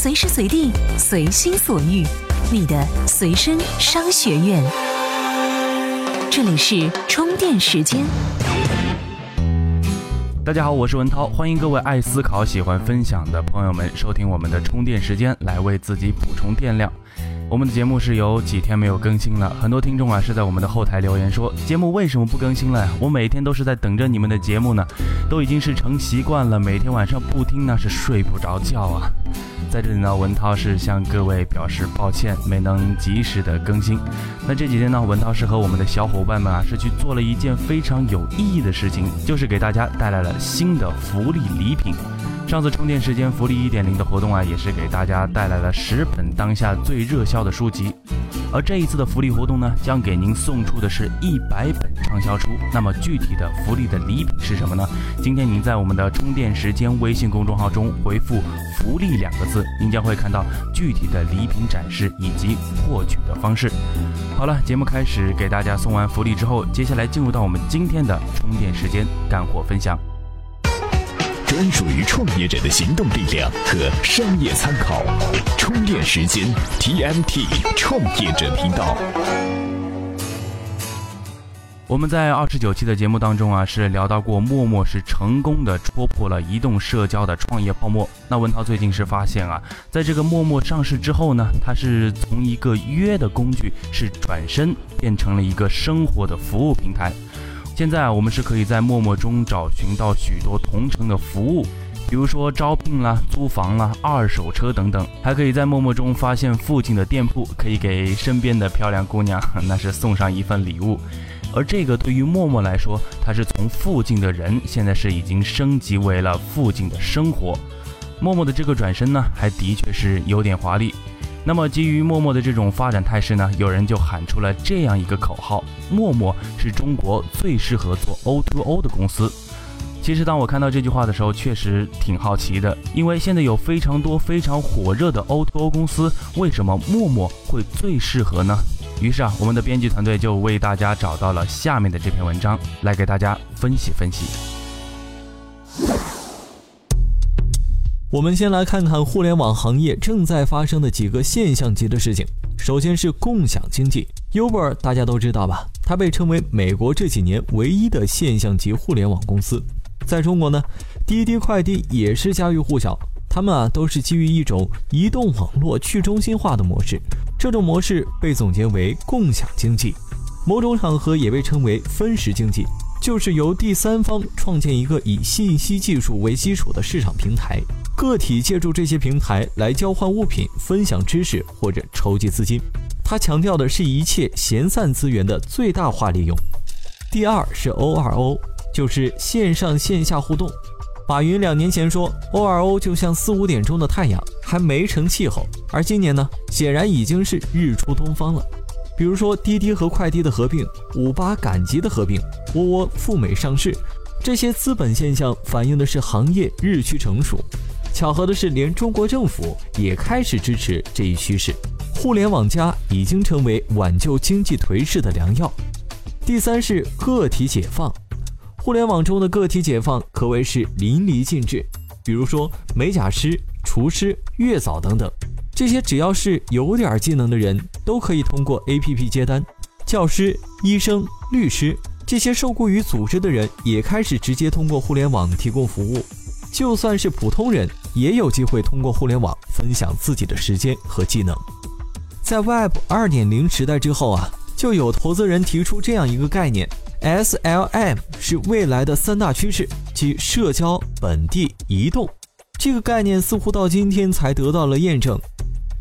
随时随地，随心所欲，你的随身商学院。这里是充电时间。大家好，我是文涛，欢迎各位爱思考、喜欢分享的朋友们收听我们的充电时间，来为自己补充电量。我们的节目是有几天没有更新了，很多听众啊是在我们的后台留言说，节目为什么不更新了呀？我每天都是在等着你们的节目呢，都已经是成习惯了，每天晚上不听那是睡不着觉啊。在这里呢，文涛是向各位表示抱歉，没能及时的更新。那这几天呢，文涛是和我们的小伙伴们啊，是去做了一件非常有意义的事情，就是给大家带来了新的福利礼品。上次充电时间福利一点零的活动啊，也是给大家带来了十本当下最热销的书籍，而这一次的福利活动呢，将给您送出的是一百本畅销书。那么具体的福利的礼品是什么呢？今天您在我们的充电时间微信公众号中回复“福利”两个字，您将会看到具体的礼品展示以及获取的方式。好了，节目开始，给大家送完福利之后，接下来进入到我们今天的充电时间干货分享。专属于创业者的行动力量和商业参考，充电时间 TMT 创业者频道。我们在二十九期的节目当中啊，是聊到过陌陌是成功的戳破了移动社交的创业泡沫。那文涛最近是发现啊，在这个陌陌上市之后呢，它是从一个约的工具，是转身变成了一个生活的服务平台。现在啊，我们是可以在陌陌中找寻到许多同城的服务，比如说招聘啦、租房啦、二手车等等，还可以在陌陌中发现附近的店铺，可以给身边的漂亮姑娘那是送上一份礼物。而这个对于陌陌来说，它是从附近的人，现在是已经升级为了附近的生活。陌陌的这个转身呢，还的确是有点华丽。那么，基于陌陌的这种发展态势呢，有人就喊出了这样一个口号：陌陌是中国最适合做 O2O 的公司。其实，当我看到这句话的时候，确实挺好奇的，因为现在有非常多非常火热的 O2O 公司，为什么陌陌会最适合呢？于是啊，我们的编辑团队就为大家找到了下面的这篇文章，来给大家分析分析。我们先来看看互联网行业正在发生的几个现象级的事情。首先是共享经济，Uber 大家都知道吧？它被称为美国这几年唯一的现象级互联网公司。在中国呢，滴滴快滴也是家喻户晓。他们啊都是基于一种移动网络去中心化的模式，这种模式被总结为共享经济，某种场合也被称为分时经济，就是由第三方创建一个以信息技术为基础的市场平台。个体借助这些平台来交换物品、分享知识或者筹集资金，它强调的是一切闲散资源的最大化利用。第二是 O2O，就是线上线下互动。马云两年前说 O2O 就像四五点钟的太阳，还没成气候，而今年呢，显然已经是日出东方了。比如说滴滴和快滴的合并，五八赶集的合并，窝窝赴美上市，这些资本现象反映的是行业日趋成熟。巧合的是，连中国政府也开始支持这一趋势。互联网加已经成为挽救经济颓势的良药。第三是个体解放，互联网中的个体解放可谓是淋漓尽致。比如说美甲师、厨师、月嫂等等，这些只要是有点技能的人都可以通过 APP 接单。教师、医生、律师这些受雇于组织的人也开始直接通过互联网提供服务。就算是普通人，也有机会通过互联网分享自己的时间和技能。在 Web 2.0时代之后啊，就有投资人提出这样一个概念：SLM 是未来的三大趋势，即社交、本地、移动。这个概念似乎到今天才得到了验证。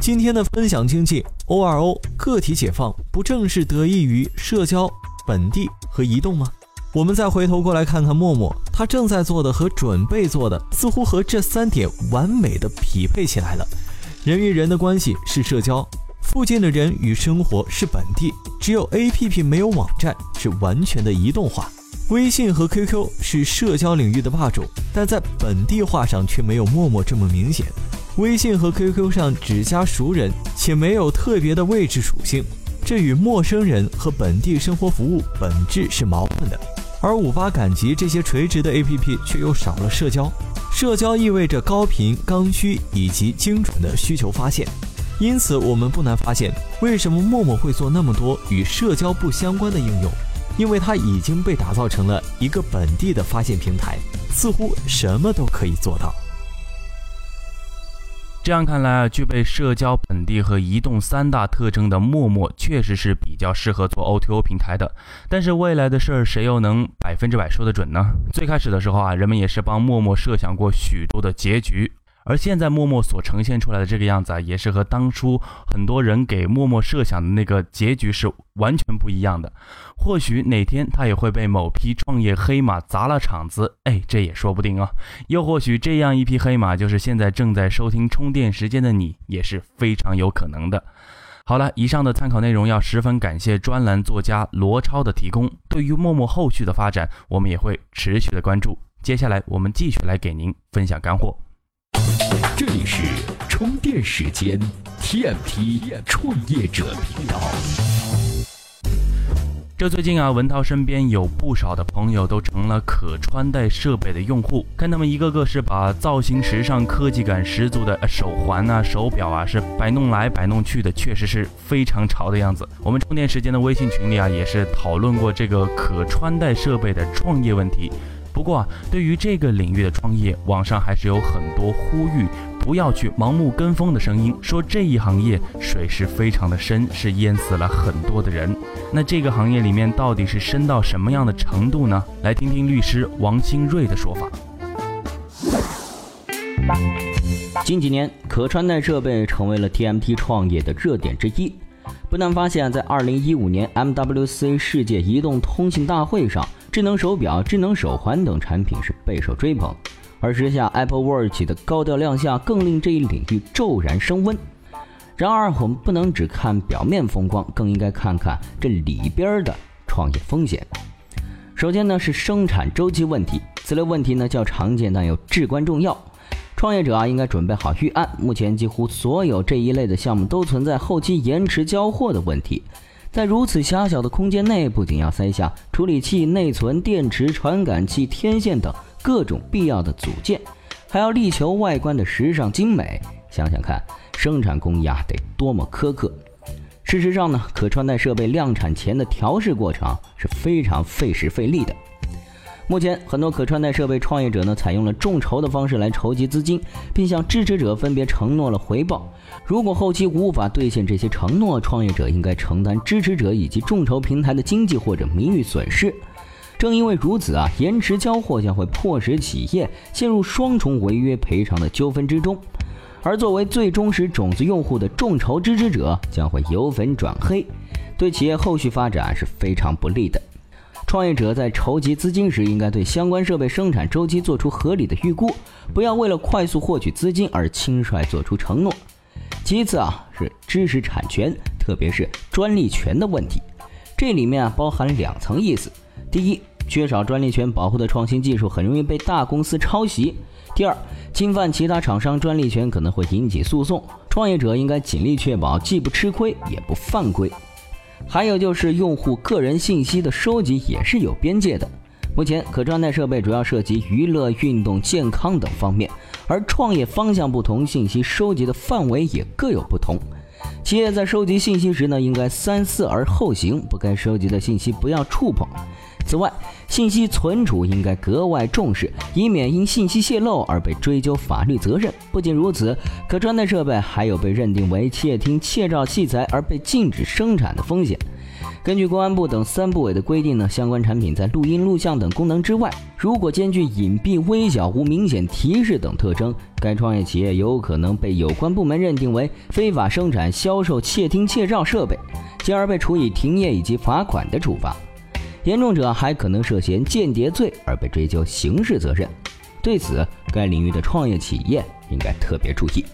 今天的分享经济 O2O 个体解放，不正是得益于社交、本地和移动吗？我们再回头过来看看陌陌，他正在做的和准备做的，似乎和这三点完美的匹配起来了。人与人的关系是社交，附近的人与生活是本地，只有 APP 没有网站，是完全的移动化。微信和 QQ 是社交领域的霸主，但在本地化上却没有陌陌这么明显。微信和 QQ 上只加熟人，且没有特别的位置属性，这与陌生人和本地生活服务本质是矛盾的。而五八赶集这些垂直的 APP 却又少了社交，社交意味着高频、刚需以及精准的需求发现，因此我们不难发现，为什么陌陌会做那么多与社交不相关的应用，因为它已经被打造成了一个本地的发现平台，似乎什么都可以做到。这样看来啊，具备社交、本地和移动三大特征的陌陌，确实是比较适合做 O2O 平台的。但是未来的事儿，谁又能百分之百说得准呢？最开始的时候啊，人们也是帮陌陌设想过许多的结局。而现在陌陌所呈现出来的这个样子啊，也是和当初很多人给陌陌设想的那个结局是完全不一样的。或许哪天他也会被某批创业黑马砸了场子，哎，这也说不定啊。又或许这样一批黑马就是现在正在收听充电时间的你，也是非常有可能的。好了，以上的参考内容要十分感谢专栏作家罗超的提供。对于陌陌后续的发展，我们也会持续的关注。接下来我们继续来给您分享干货。这里是充电时间 TMT 创业者频道。这最近啊，文涛身边有不少的朋友都成了可穿戴设备的用户，看他们一个个是把造型时尚、科技感十足的手环啊、手表啊，是摆弄来摆弄去的，确实是非常潮的样子。我们充电时间的微信群里啊，也是讨论过这个可穿戴设备的创业问题。不过啊，对于这个领域的创业，网上还是有很多呼吁不要去盲目跟风的声音，说这一行业水是非常的深，是淹死了很多的人。那这个行业里面到底是深到什么样的程度呢？来听听律师王新瑞的说法。近几年，可穿戴设备成为了 TMT 创业的热点之一。不难发现，在2015年 MWC 世界移动通信大会上。智能手表、智能手环等产品是备受追捧，而时下 Apple Watch 的高调亮相更令这一领域骤然升温。然而，我们不能只看表面风光，更应该看看这里边的创业风险。首先呢是生产周期问题，此类问题呢较常见，但又至关重要。创业者啊应该准备好预案。目前几乎所有这一类的项目都存在后期延迟交货的问题。在如此狭小的空间内，不仅要塞下处理器、内存、电池、传感器、天线等各种必要的组件，还要力求外观的时尚精美。想想看，生产工艺啊得多么苛刻！事实上呢，可穿戴设备量产前的调试过程是非常费时费力的。目前，很多可穿戴设备创业者呢，采用了众筹的方式来筹集资金，并向支持者分别承诺了回报。如果后期无法兑现这些承诺，创业者应该承担支持者以及众筹平台的经济或者名誉损失。正因为如此啊，延迟交货将会迫使企业陷入双重违约赔偿的纠纷之中，而作为最忠实种子用户的众筹支持者将会由粉转黑，对企业后续发展是非常不利的。创业者在筹集资金时，应该对相关设备生产周期做出合理的预估，不要为了快速获取资金而轻率做出承诺。其次啊，是知识产权，特别是专利权的问题。这里面啊包含两层意思：第一，缺少专利权保护的创新技术很容易被大公司抄袭；第二，侵犯其他厂商专利权可能会引起诉讼。创业者应该尽力确保既不吃亏也不犯规。还有就是用户个人信息的收集也是有边界的。目前可穿戴设备主要涉及娱乐、运动、健康等方面，而创业方向不同，信息收集的范围也各有不同。企业在收集信息时呢，应该三思而后行，不该收集的信息不要触碰。此外，信息存储应该格外重视，以免因信息泄露而被追究法律责任。不仅如此，可穿戴设备还有被认定为窃听、窃照器材而被禁止生产的风险。根据公安部等三部委的规定呢，相关产品在录音、录像等功能之外，如果兼具隐蔽、微小、无明显提示等特征，该创业企业有可能被有关部门认定为非法生产、销售窃听、窃照设备，进而被处以停业以及罚款的处罚。严重者还可能涉嫌间谍罪而被追究刑事责任。对此，该领域的创业企业应该特别注意。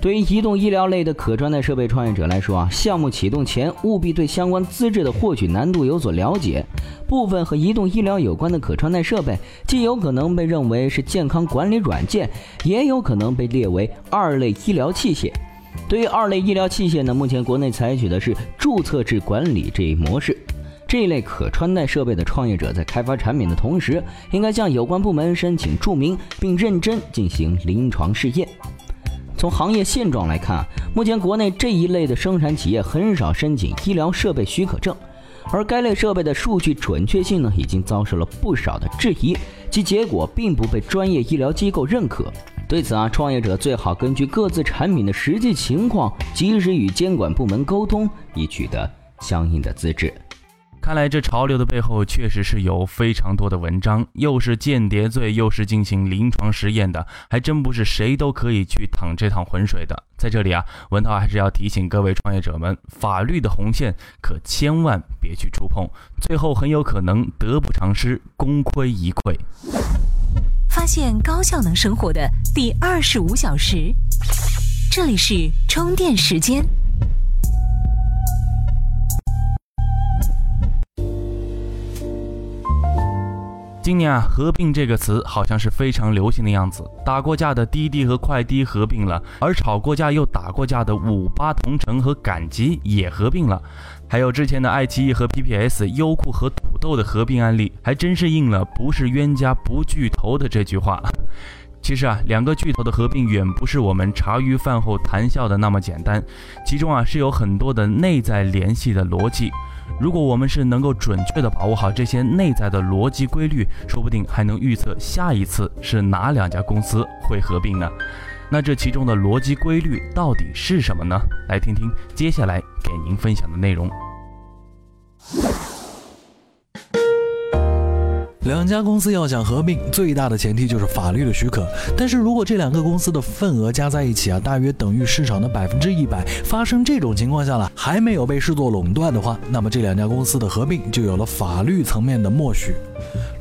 对于移动医疗类的可穿戴设备创业者来说啊，项目启动前务必对相关资质的获取难度有所了解。部分和移动医疗有关的可穿戴设备，既有可能被认为是健康管理软件，也有可能被列为二类医疗器械。对于二类医疗器械呢，目前国内采取的是注册制管理这一模式。这一类可穿戴设备的创业者在开发产品的同时，应该向有关部门申请注明，并认真进行临床试验。从行业现状来看，目前国内这一类的生产企业很少申请医疗设备许可证，而该类设备的数据准确性呢，已经遭受了不少的质疑，其结果并不被专业医疗机构认可。对此啊，创业者最好根据各自产品的实际情况，及时与监管部门沟通，以取得相应的资质。看来这潮流的背后确实是有非常多的文章，又是间谍罪，又是进行临床实验的，还真不是谁都可以去淌这趟浑水的。在这里啊，文涛还是要提醒各位创业者们，法律的红线可千万别去触碰，最后很有可能得不偿失，功亏一篑。发现高效能生活的第二十五小时，这里是充电时间。今年啊，合并这个词好像是非常流行的样子。打过架的滴滴和快滴合并了，而吵过架又打过架的五八同城和赶集也合并了。还有之前的爱奇艺和 PPS、优酷和土豆的合并案例，还真是应了“不是冤家不聚头”的这句话。其实啊，两个巨头的合并远不是我们茶余饭后谈笑的那么简单，其中啊是有很多的内在联系的逻辑。如果我们是能够准确的把握好这些内在的逻辑规律，说不定还能预测下一次是哪两家公司会合并呢？那这其中的逻辑规律到底是什么呢？来听听接下来给您分享的内容。两家公司要想合并，最大的前提就是法律的许可。但是如果这两个公司的份额加在一起啊，大约等于市场的百分之一百，发生这种情况下了，还没有被视作垄断的话，那么这两家公司的合并就有了法律层面的默许。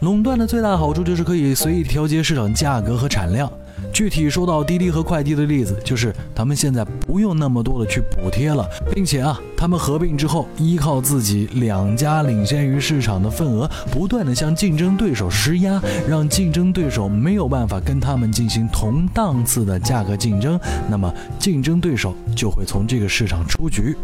垄断的最大好处就是可以随意调节市场价格和产量。具体说到滴滴和快滴的例子，就是他们现在不用那么多的去补贴了，并且啊，他们合并之后，依靠自己两家领先于市场的份额，不断的向竞争对手施压，让竞争对手没有办法跟他们进行同档次的价格竞争，那么竞争对手就会从这个市场出局。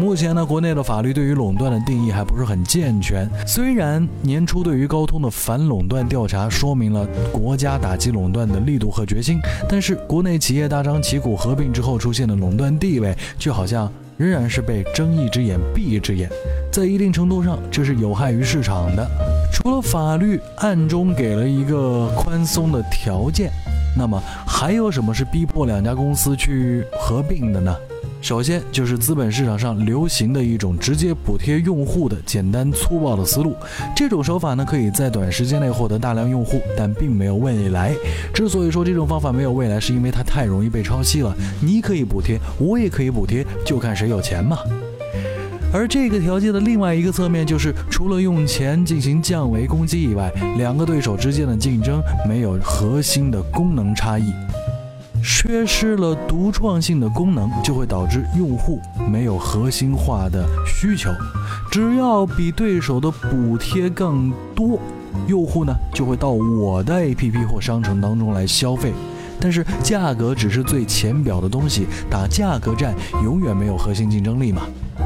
目前呢，国内的法律对于垄断的定义还不是很健全。虽然年初对于高通的反垄断调查说明了国家打击垄断的力度和决心，但是国内企业大张旗鼓合并之后出现的垄断地位，却好像仍然是被睁一只眼闭一只眼。在一定程度上，这是有害于市场的。除了法律暗中给了一个宽松的条件，那么还有什么是逼迫两家公司去合并的呢？首先就是资本市场上流行的一种直接补贴用户的简单粗暴的思路，这种手法呢可以在短时间内获得大量用户，但并没有未来。之所以说这种方法没有未来，是因为它太容易被抄袭了。你可以补贴，我也可以补贴，就看谁有钱嘛。而这个条件的另外一个侧面就是，除了用钱进行降维攻击以外，两个对手之间的竞争没有核心的功能差异。缺失了独创性的功能，就会导致用户没有核心化的需求。只要比对手的补贴更多，用户呢就会到我的 APP 或商城当中来消费。但是价格只是最浅表的东西，打价格战永远没有核心竞争力嘛。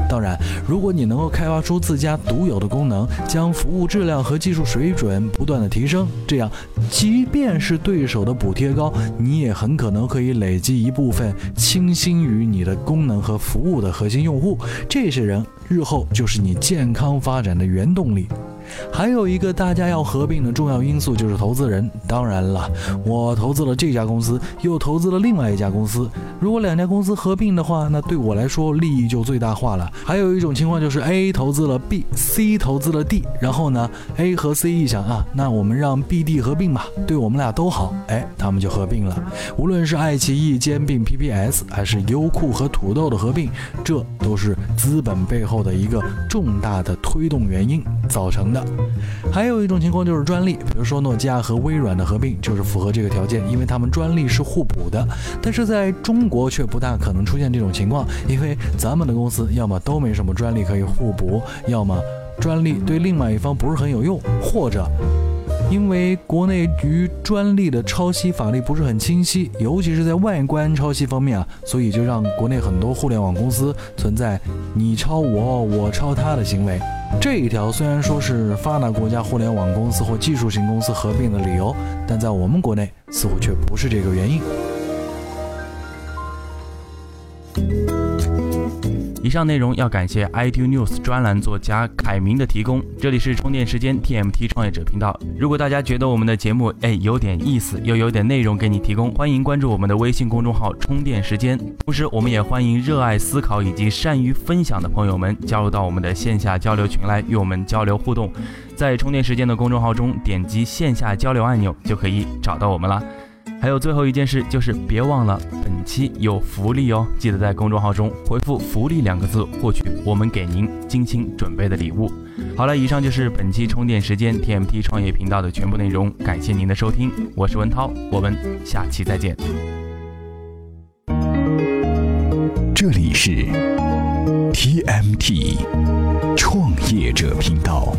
当然，如果你能够开发出自家独有的功能，将服务质量和技术水准不断的提升，这样，即便是对手的补贴高，你也很可能可以累积一部分倾心于你的功能和服务的核心用户，这些人日后就是你健康发展的原动力。还有一个大家要合并的重要因素就是投资人。当然了，我投资了这家公司，又投资了另外一家公司。如果两家公司合并的话，那对我来说利益就最大化了。还有一种情况就是 A 投资了 B，C 投资了 D，然后呢，A 和 C 一想啊，那我们让 B、D 合并吧，对我们俩都好，哎，他们就合并了。无论是爱奇艺兼并 PPS，还是优酷和土豆的合并，这都是资本背后的一个重大的推动原因造成的。还有一种情况就是专利，比如说诺基亚和微软的合并就是符合这个条件，因为他们专利是互补的。但是在中国却不大可能出现这种情况，因为咱们的公司要么都没什么专利可以互补，要么专利对另外一方不是很有用，或者因为国内于专利的抄袭法律不是很清晰，尤其是在外观抄袭方面啊，所以就让国内很多互联网公司存在你抄我，我抄他的行为。这一条虽然说是发达国家互联网公司或技术型公司合并的理由，但在我们国内似乎却不是这个原因。以上内容要感谢 iTunes 专栏作家凯明的提供。这里是充电时间 TMT 创业者频道。如果大家觉得我们的节目哎有点意思，又有点内容给你提供，欢迎关注我们的微信公众号“充电时间”。同时，我们也欢迎热爱思考以及善于分享的朋友们加入到我们的线下交流群来与我们交流互动。在充电时间的公众号中点击线下交流按钮就可以找到我们了。还有最后一件事，就是别忘了期有福利哦！记得在公众号中回复“福利”两个字，获取我们给您精心准备的礼物。好了，以上就是本期充电时间 TMT 创业频道的全部内容，感谢您的收听，我是文涛，我们下期再见。这里是 TMT 创业者频道。